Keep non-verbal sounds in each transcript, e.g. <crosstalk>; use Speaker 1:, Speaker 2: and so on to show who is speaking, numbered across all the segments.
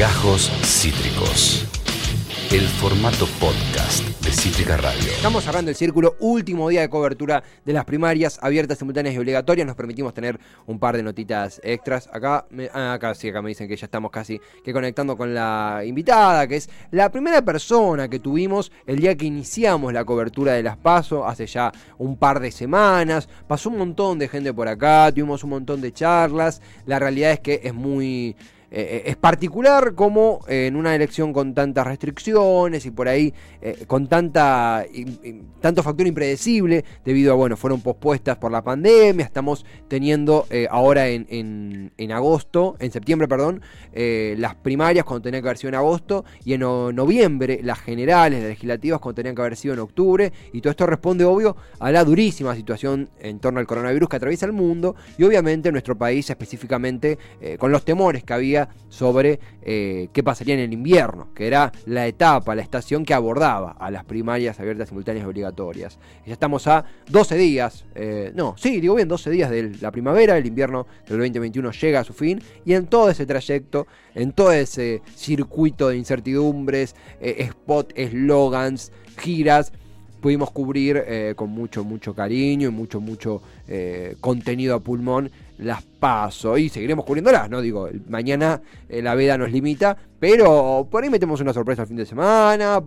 Speaker 1: Gajos Cítricos. El formato podcast de Cítrica Radio.
Speaker 2: Estamos cerrando el círculo, último día de cobertura de las primarias abiertas, simultáneas y obligatorias. Nos permitimos tener un par de notitas extras. Acá, me, ah, acá sí, acá me dicen que ya estamos casi que conectando con la invitada, que es la primera persona que tuvimos el día que iniciamos la cobertura de las PASO, hace ya un par de semanas. Pasó un montón de gente por acá, tuvimos un montón de charlas. La realidad es que es muy eh, es particular como eh, en una elección con tantas restricciones y por ahí eh, con tanta tanto factor impredecible debido a bueno fueron pospuestas por la pandemia estamos teniendo ahora en, en, agosto en septiembre perdón las primarias cuando tenían que haber sido en agosto y en noviembre las generales las legislativas cuando tenían que haber sido en octubre y todo esto responde obvio a la durísima situación en torno al coronavirus que atraviesa el mundo y obviamente nuestro país específicamente con los temores que había sobre eh, qué pasaría en el invierno, que era la etapa, la estación que abordaba a las primarias abiertas simultáneas obligatorias. ya estamos a 12 días, eh, no, sí, digo bien, 12 días de la primavera, el invierno del 2021 llega a su fin y en todo ese trayecto, en todo ese circuito de incertidumbres, eh, spot, eslogans, giras, pudimos cubrir con mucho, mucho cariño y mucho, mucho contenido a pulmón las paso y seguiremos cubriéndolas, ¿no? Digo, mañana eh, la veda nos limita, pero por ahí metemos una sorpresa el fin de semana.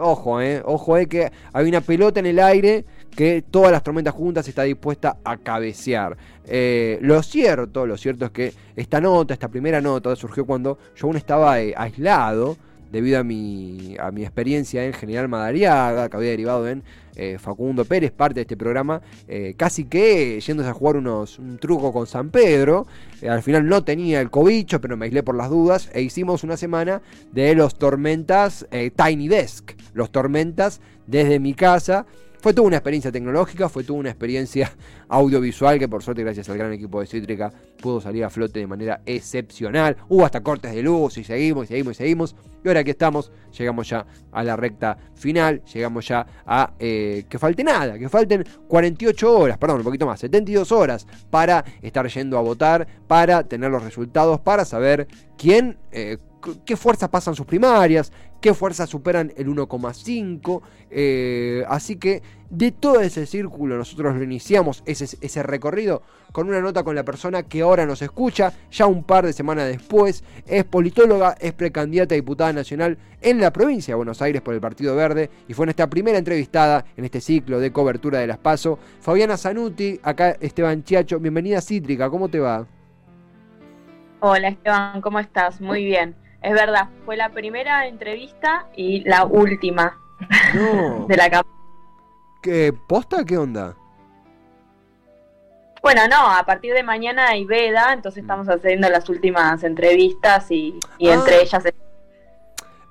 Speaker 2: ojo, eh, ojo, eh, que hay una pelota en el aire que todas las tormentas juntas está dispuesta a cabecear. Eh, lo cierto, lo cierto es que esta nota, esta primera nota, surgió cuando yo aún estaba aislado debido a mi, a mi experiencia en General Madariaga, que había derivado en eh, Facundo Pérez, parte de este programa, eh, casi que yéndose a jugar unos, un truco con San Pedro. Eh, al final no tenía el cobicho, pero me aislé por las dudas. E hicimos una semana de los tormentas Tiny Desk, los tormentas desde mi casa. Fue toda una experiencia tecnológica, fue toda una experiencia <laughs> audiovisual que por suerte gracias al gran equipo de Cítrica pudo salir a flote de manera excepcional. Hubo hasta cortes de luz y seguimos y seguimos y seguimos. Y ahora aquí estamos, llegamos ya a la recta final, llegamos ya a eh, que falte nada, que falten 48 horas, perdón, un poquito más, 72 horas para estar yendo a votar, para tener los resultados, para saber quién... Eh, qué fuerzas pasan sus primarias, qué fuerzas superan el 1,5. Eh, así que de todo ese círculo nosotros lo iniciamos, ese, recorrido, con una nota con la persona que ahora nos escucha, ya un par de semanas después, es politóloga, es precandidata a diputada nacional en la provincia de Buenos Aires por el Partido Verde y fue nuestra primera entrevistada en este ciclo de cobertura de las PASO. Fabiana Zanuti, acá Esteban Chiacho, bienvenida Cítrica, ¿cómo te va?
Speaker 3: Hola Esteban, ¿cómo estás? Muy bien. Es verdad, fue la primera entrevista y la última <laughs> de la campaña.
Speaker 2: ¿Qué posta? ¿Qué onda?
Speaker 3: Bueno, no, a partir de mañana hay veda, entonces mm. estamos haciendo las últimas entrevistas y, ah. entre ellas...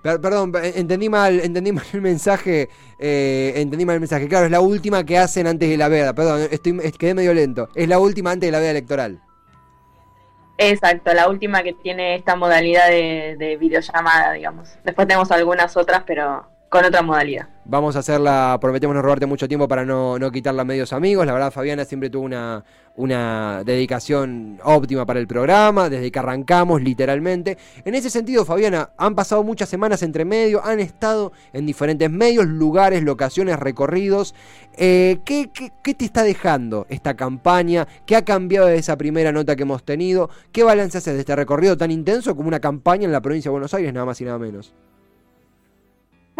Speaker 2: Perdón, entendí mal, entendí mal el mensaje, eh, entendí mal el mensaje. Claro, es la última que hacen antes de la veda. Perdón, estoy, quedé medio lento. Es la última antes de la veda electoral.
Speaker 3: Exacto, la última que tiene esta modalidad de, videollamada, digamos. Después tenemos algunas otras, pero con otra modalidad.
Speaker 2: Vamos a hacerla, prometemos no robarte mucho tiempo para no, no quitarla a medios amigos. La verdad, Fabiana siempre tuvo una, una dedicación óptima para el programa, desde que arrancamos literalmente. En ese sentido, Fabiana, han pasado muchas semanas entre medio, han estado en diferentes medios, lugares, locaciones, recorridos. Eh, ¿qué, qué, te está dejando esta campaña? ¿Qué ha cambiado de esa primera nota que hemos tenido? ¿Qué balance haces de este recorrido tan intenso como una campaña en la provincia de Buenos Aires, nada más y nada menos?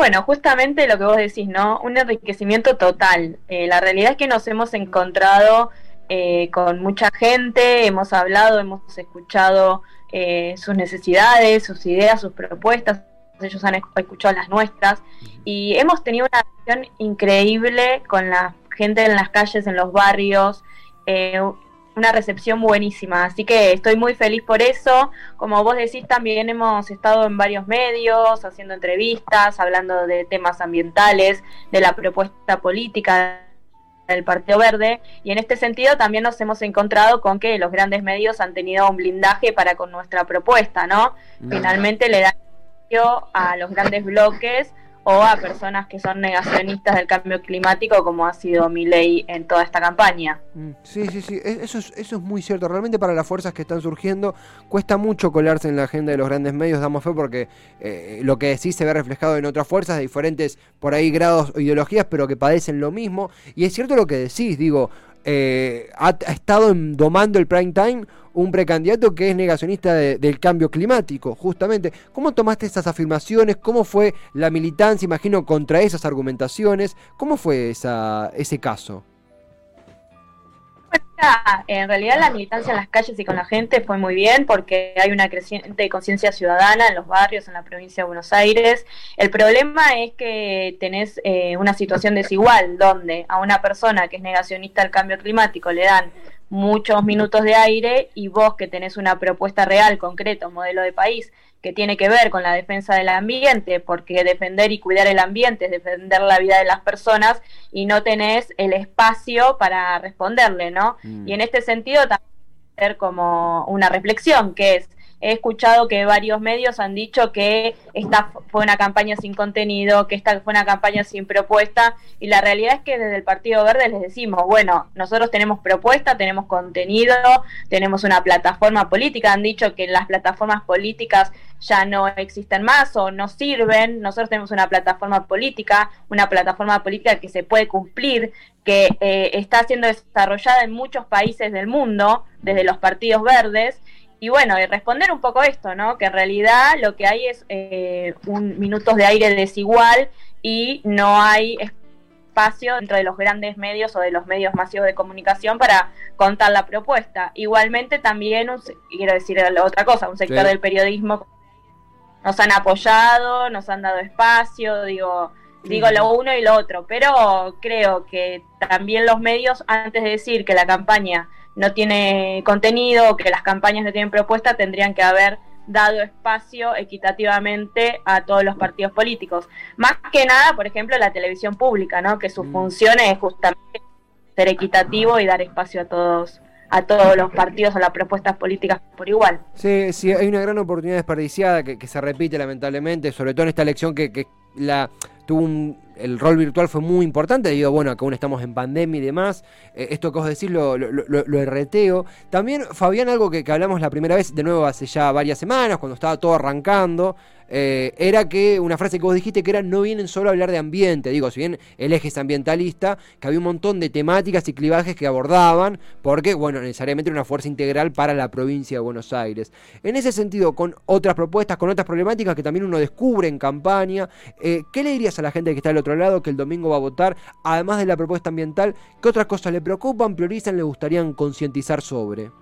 Speaker 3: Bueno, justamente lo que vos decís, ¿no? Un enriquecimiento total. Eh, la realidad es que nos hemos encontrado eh, con mucha gente, hemos hablado, hemos escuchado eh, sus necesidades, sus ideas, sus propuestas, ellos han escuchado las nuestras y hemos tenido una relación increíble con la gente en las calles, en los barrios, eh, una recepción buenísima, así que estoy muy feliz por eso. Como vos decís, también hemos estado en varios medios, haciendo entrevistas, hablando de temas ambientales, de la propuesta política el Partido Verde y en este sentido también nos hemos encontrado con que los grandes medios han tenido un blindaje para con nuestra propuesta, ¿no? Finalmente le dan a los grandes bloques o a personas que son negacionistas del cambio climático, como ha sido mi ley en toda esta campaña.
Speaker 2: Mm, sí, sí, sí, e-, eso es, eso es muy cierto. Realmente para las fuerzas que están surgiendo cuesta mucho colarse en la agenda de los grandes medios, damos fe, porque eh, lo que sí se ve reflejado en otras fuerzas de diferentes, por ahí, grados o ideologías, pero que padecen lo mismo. Y es cierto lo que decís, digo, eh, ha, estado domando el prime time un precandidato que es negacionista del cambio climático, justamente. ¿Cómo tomaste esas afirmaciones? ¿Cómo fue la militancia, imagino, contra esas argumentaciones? ¿Cómo fue ese caso?
Speaker 3: En realidad la militancia en las calles y con la gente fue muy bien porque hay una creciente conciencia ciudadana en los barrios, en la provincia de Buenos Aires. El problema es que tenés eh, una situación desigual donde a una persona que es negacionista del cambio climático le dan muchos minutos de aire y vos que tenés una propuesta real, concreta, un modelo de país que tiene que ver con la defensa del ambiente, porque defender y cuidar el ambiente es defender la vida de las personas y no tenés el espacio para responderle, ¿no? Mm. Y en este sentido también ser como una reflexión, que es he escuchado que varios medios han dicho que esta fue una campaña sin contenido, que esta fue una campaña sin propuesta, y la realidad es que desde el Partido Verde les decimos, bueno, nosotros tenemos propuesta, tenemos contenido, tenemos una plataforma política, han dicho que las plataformas políticas ya no existen más o no sirven, nosotros tenemos una plataforma política, una plataforma política que se puede cumplir, que eh, está siendo desarrollada en muchos países del mundo, desde los partidos verdes, y bueno, y responder un poco esto, ¿no? Que en realidad lo que hay es eh, un minutos de aire desigual y no hay espacio dentro de los grandes medios o de los medios masivos de comunicación para contar la propuesta. Igualmente también, quiero decir otra cosa, un sector del periodismo nos han apoyado, nos han dado espacio, digo, digo lo uno y lo otro, pero creo que también los medios, antes de decir que la campaña no tiene contenido, que las campañas no tienen propuesta, tendrían que haber dado espacio equitativamente a todos los partidos políticos. Más que nada, por ejemplo, la televisión pública, ¿no? que su mm. función es justamente ser equitativo y dar espacio a todos a todos los partidos, a las propuestas políticas por igual.
Speaker 2: Sí, sí, hay una gran oportunidad desperdiciada que, que se repite lamentablemente, sobre todo en esta elección que, que la tuvo un el rol virtual fue muy importante, digo, bueno, que aún estamos en pandemia y demás, eh, esto que vos decís lo, lo, lo, erreteo. También, Fabián, algo que, que, hablamos la primera vez, de nuevo hace ya varias semanas, cuando estaba todo arrancando, eh, era que una frase que vos dijiste que era no vienen solo a hablar de ambiente, digo, si bien el eje es ambientalista, que había un montón de temáticas y clivajes que abordaban, porque, bueno, necesariamente era una fuerza integral para la provincia de Buenos Aires. En ese sentido, con otras propuestas, con otras problemáticas que también uno descubre en campaña, eh, ¿qué le dirías a la gente que está del otro lado, que el domingo va a votar, además de la propuesta ambiental, qué otras cosas le preocupan, priorizan, le gustarían concientizar sobre?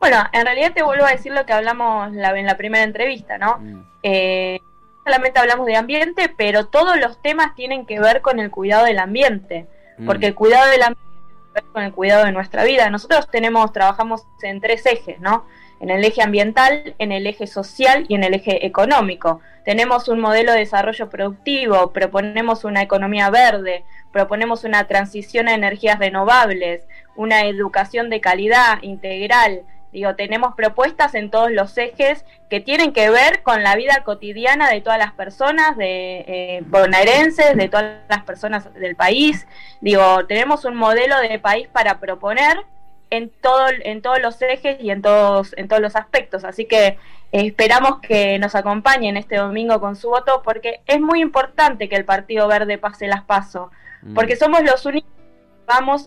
Speaker 3: Bueno, en realidad te vuelvo a decir lo que hablamos en la primera entrevista, ¿no? Mm. Eh, solamente hablamos de ambiente, pero todos los temas tienen que ver con el cuidado del ambiente, mm. porque el cuidado del ambiente tiene que ver con el cuidado de nuestra vida. Nosotros tenemos, trabajamos en tres ejes, ¿no? En el eje ambiental, en el eje social y en el eje económico. Tenemos un modelo de desarrollo productivo, proponemos una economía verde, proponemos una transición a energías renovables, una educación de calidad integral, Digo, tenemos propuestas en todos los ejes que tienen que ver con la vida cotidiana de todas las personas, de eh, bonaerenses, de todas las personas del país. Digo, tenemos un modelo de país para proponer en todo, en todos los ejes y en todos, en todos los aspectos. Así que eh, esperamos que nos acompañen este domingo con su voto, porque es muy importante que el Partido Verde pase las pasos, mm. porque somos los únicos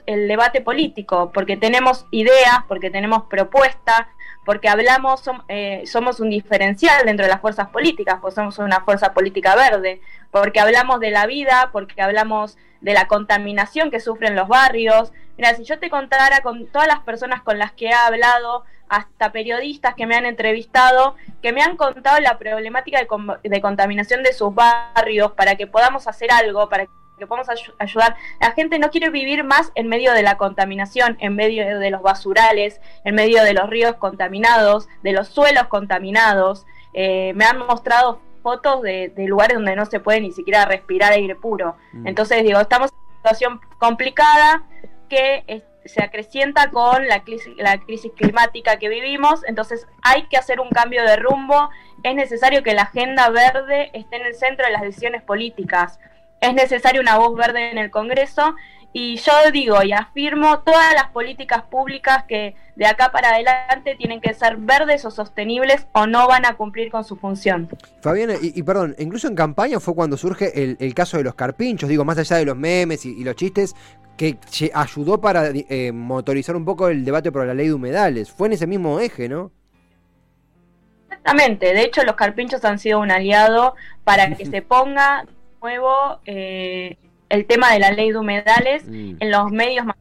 Speaker 3: el debate político, porque tenemos ideas, porque tenemos propuestas, porque hablamos, eh, somos un diferencial dentro de las fuerzas políticas, pues somos una fuerza política verde, porque hablamos de la vida, porque hablamos de la contaminación que sufren los barrios. Mira, si yo te contara con todas las personas con las que he hablado, hasta periodistas que me han entrevistado, que me han contado la problemática de, de contaminación de sus barrios, para que podamos hacer algo, para que que podemos ayudar. La gente no quiere vivir más en medio de la contaminación, en medio de los basurales, en medio de los ríos contaminados, de los suelos contaminados. Eh, me han mostrado fotos de, lugares donde no se puede ni siquiera respirar aire puro. Mm. Entonces digo, estamos en una situación complicada que se acrecienta con la crisis, la crisis climática que vivimos, entonces hay que hacer un cambio de rumbo, es necesario que la agenda verde esté en el centro de las decisiones políticas, es necesario una voz verde en el Congreso y yo digo y afirmo todas las políticas públicas que de acá para adelante tienen que ser verdes o sostenibles o no van a cumplir con su función.
Speaker 2: Fabiana, y, perdón, incluso en campaña fue cuando surge el, caso de los carpinchos, digo, más allá de los memes y, los chistes, que ayudó para eh, motorizar un poco el debate por la ley de humedales. Fue en ese mismo eje, ¿no?
Speaker 3: Exactamente, de hecho los carpinchos han sido un aliado para que <laughs> se ponga nuevo eh, el tema de la ley de humedales mm. en los medios más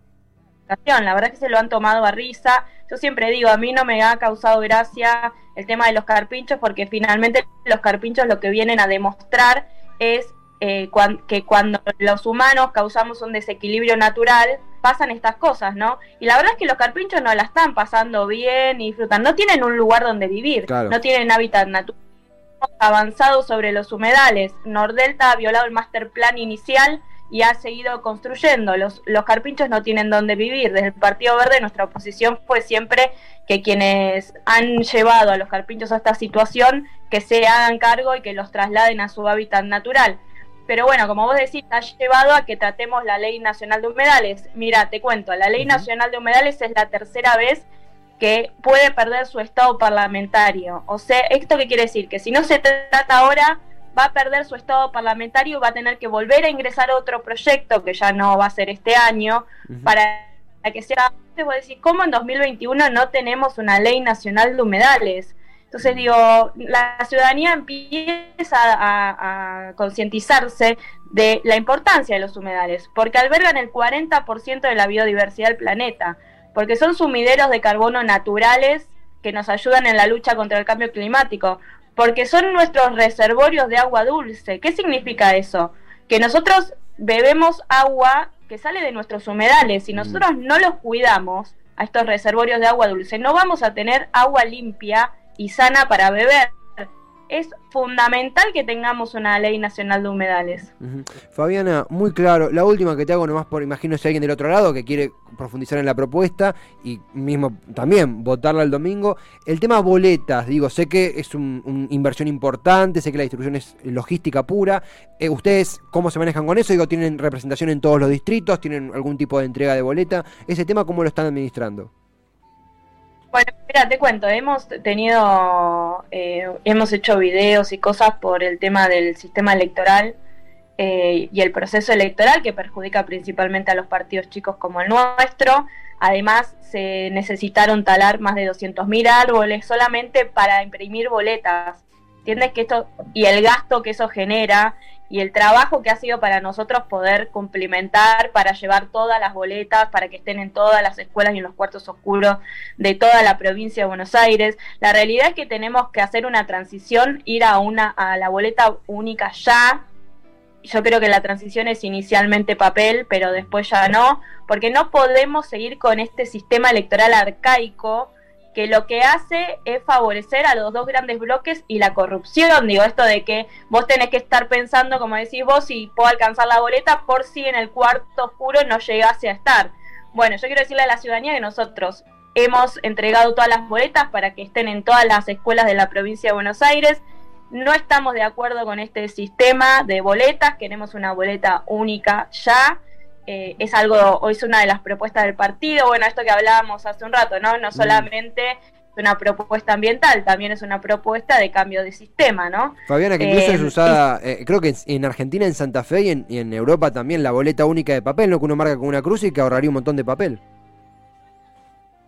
Speaker 3: la verdad es que se lo han tomado a risa. Yo siempre digo, a mí no me ha causado gracia el tema de los carpinchos porque finalmente los carpinchos lo que vienen a demostrar es eh, que cuando los humanos causamos un desequilibrio natural, pasan estas cosas, ¿no? Y la verdad es que los carpinchos no la están pasando bien y disfrutan, no tienen un lugar donde vivir, no tienen hábitat natural avanzado sobre los humedales. Nordelta ha violado el master plan inicial y ha seguido construyendo. Los, los carpinchos no tienen dónde vivir. Desde el Partido Verde nuestra oposición fue siempre que quienes han llevado a los carpinchos a esta situación que se hagan cargo y que los trasladen a su hábitat natural. Pero bueno, como vos decís, ha llevado a que tratemos la Ley Nacional de Humedales. Mira, te cuento, la Ley Nacional de Humedales es la tercera vez que puede perder su estado parlamentario. O sea, ¿esto qué quiere decir? Que si no se trata ahora, va a perder su estado parlamentario, va a tener que volver a ingresar a otro proyecto, que ya no va a ser este año, para que sea... Vos decís, ¿cómo en 2021 no tenemos una ley nacional de humedales? Entonces digo, la ciudadanía empieza a, concientizarse de la importancia de los humedales, porque albergan el 40% de la biodiversidad del planeta, porque son sumideros de carbono naturales que nos ayudan en la lucha contra el cambio climático, porque son nuestros reservorios de agua dulce. ¿Qué significa eso? Que nosotros bebemos agua que sale de nuestros humedales. Si mm. nosotros no los cuidamos a estos reservorios de agua dulce, no vamos a tener agua limpia y sana para beber. Es fundamental que tengamos una ley nacional de humedales.
Speaker 2: Fabiana, muy claro. La última que te hago nomás por, imagino si alguien del otro lado que quiere profundizar en la propuesta y mismo también votarla el domingo. El tema boletas, digo, sé que es una inversión importante, sé que la distribución es logística pura. Eh, ¿Ustedes cómo se manejan con eso? Digo, ¿tienen representación en todos los distritos? ¿Tienen algún tipo de entrega de boleta? ¿Ese tema cómo lo están administrando?
Speaker 3: Bueno, mira, te cuento, hemos tenido, eh, hemos hecho videos y cosas por el tema del sistema electoral eh, y el proceso electoral que perjudica principalmente a los partidos chicos como el nuestro. Además, se necesitaron talar más de 200.000 árboles solamente para imprimir boletas. ¿Entiendes que esto y el gasto que eso genera y el trabajo que ha sido para nosotros poder cumplimentar para llevar todas las boletas para que estén en todas las escuelas y en los cuartos oscuros de toda la provincia de Buenos Aires. La realidad es que tenemos que hacer una transición, ir a una a la boleta única ya. Yo creo que la transición es inicialmente papel, pero después ya no, porque no podemos seguir con este sistema electoral arcaico que lo que hace es favorecer a los dos grandes bloques y la corrupción. Digo, esto de que vos tenés que estar pensando, como decís vos, si puedo alcanzar la boleta por si en el cuarto oscuro no llegase a estar. Bueno, yo quiero decirle a la ciudadanía que nosotros hemos entregado todas las boletas para que estén en todas las escuelas de la provincia de Buenos Aires. No estamos de acuerdo con este sistema de boletas, queremos una boleta única ya eh, es algo, es una de las propuestas del partido, bueno, esto que hablábamos hace un rato, ¿no? No mm. solamente es una propuesta ambiental, también es una propuesta de cambio de sistema, ¿no?
Speaker 2: Fabiana, que incluso es eh, usada, eh, creo que en Argentina, en Santa Fe y en, Europa también la boleta única de papel, ¿no? Que uno marca con una cruz y que ahorraría un montón de papel.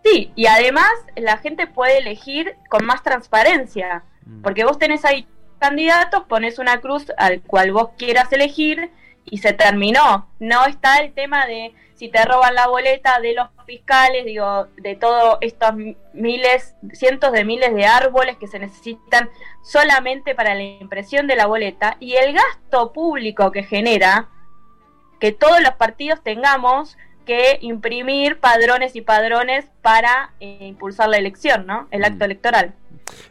Speaker 3: Sí, y además la gente puede elegir con más transparencia, mm. porque vos tenés ahí candidatos, pones una cruz al cual vos quieras elegir, y se terminó. No está el tema de si te roban la boleta de los fiscales, digo, de todos estos miles, cientos de miles de árboles que se necesitan solamente para la impresión de la boleta y el gasto público que genera que todos los partidos tengamos que imprimir padrones y padrones para eh, impulsar la elección, ¿no? El acto mm. electoral.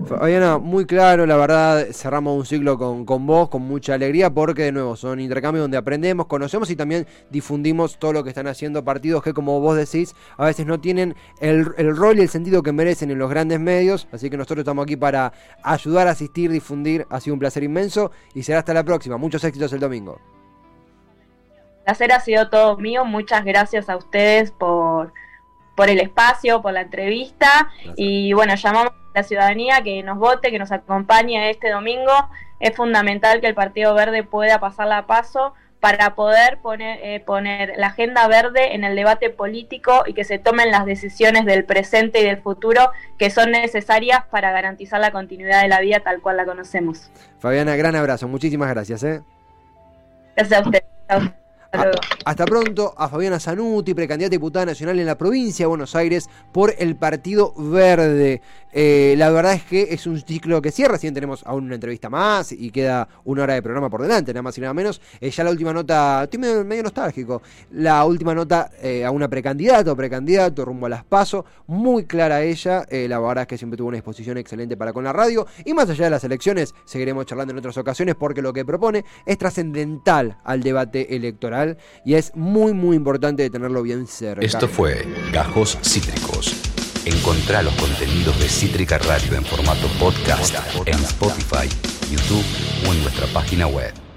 Speaker 2: Fabiana, muy claro, la verdad, cerramos un ciclo con, con, vos, con mucha alegría, porque de nuevo son intercambios donde aprendemos, conocemos y también difundimos todo lo que están haciendo partidos que, como vos decís, a veces no tienen el, el rol y el sentido que merecen en los grandes medios, así que nosotros estamos aquí para ayudar, asistir, difundir, ha sido un placer inmenso y será hasta la próxima, muchos éxitos el domingo.
Speaker 3: Placer ha sido todo mío, muchas gracias a ustedes por, por el espacio, por la entrevista y bueno, llamamos la ciudadanía que nos vote, que nos acompañe este domingo. Es fundamental que el Partido Verde pueda pasarla a paso para poder poner, eh, poner la agenda verde en el debate político y que se tomen las decisiones del presente y del futuro que son necesarias para garantizar la continuidad de la vida tal cual la conocemos.
Speaker 2: Fabiana, gran abrazo, muchísimas gracias. ¿eh?
Speaker 3: Gracias a usted.
Speaker 2: Hasta pronto a Fabiana Zanuti, precandidata diputada nacional en la provincia de Buenos Aires por el Partido Verde. Eh, la verdad es que es un ciclo que cierra, si tenemos aún una entrevista más y queda una hora de programa por delante, nada más y nada menos. Eh, ya la última nota, estoy medio, nostálgico, la última nota eh, a una precandidata o precandidato rumbo a las PASO, muy clara ella, la verdad es que siempre tuvo una exposición excelente para con la radio. Y más allá de las elecciones seguiremos charlando en otras ocasiones porque lo que propone es trascendental al debate electoral y es muy muy importante tenerlo bien cerca.
Speaker 1: Esto fue Gajos Cítricos. Encontrá los contenidos de Cítrica Radio en formato podcast en Spotify, YouTube o en nuestra página web.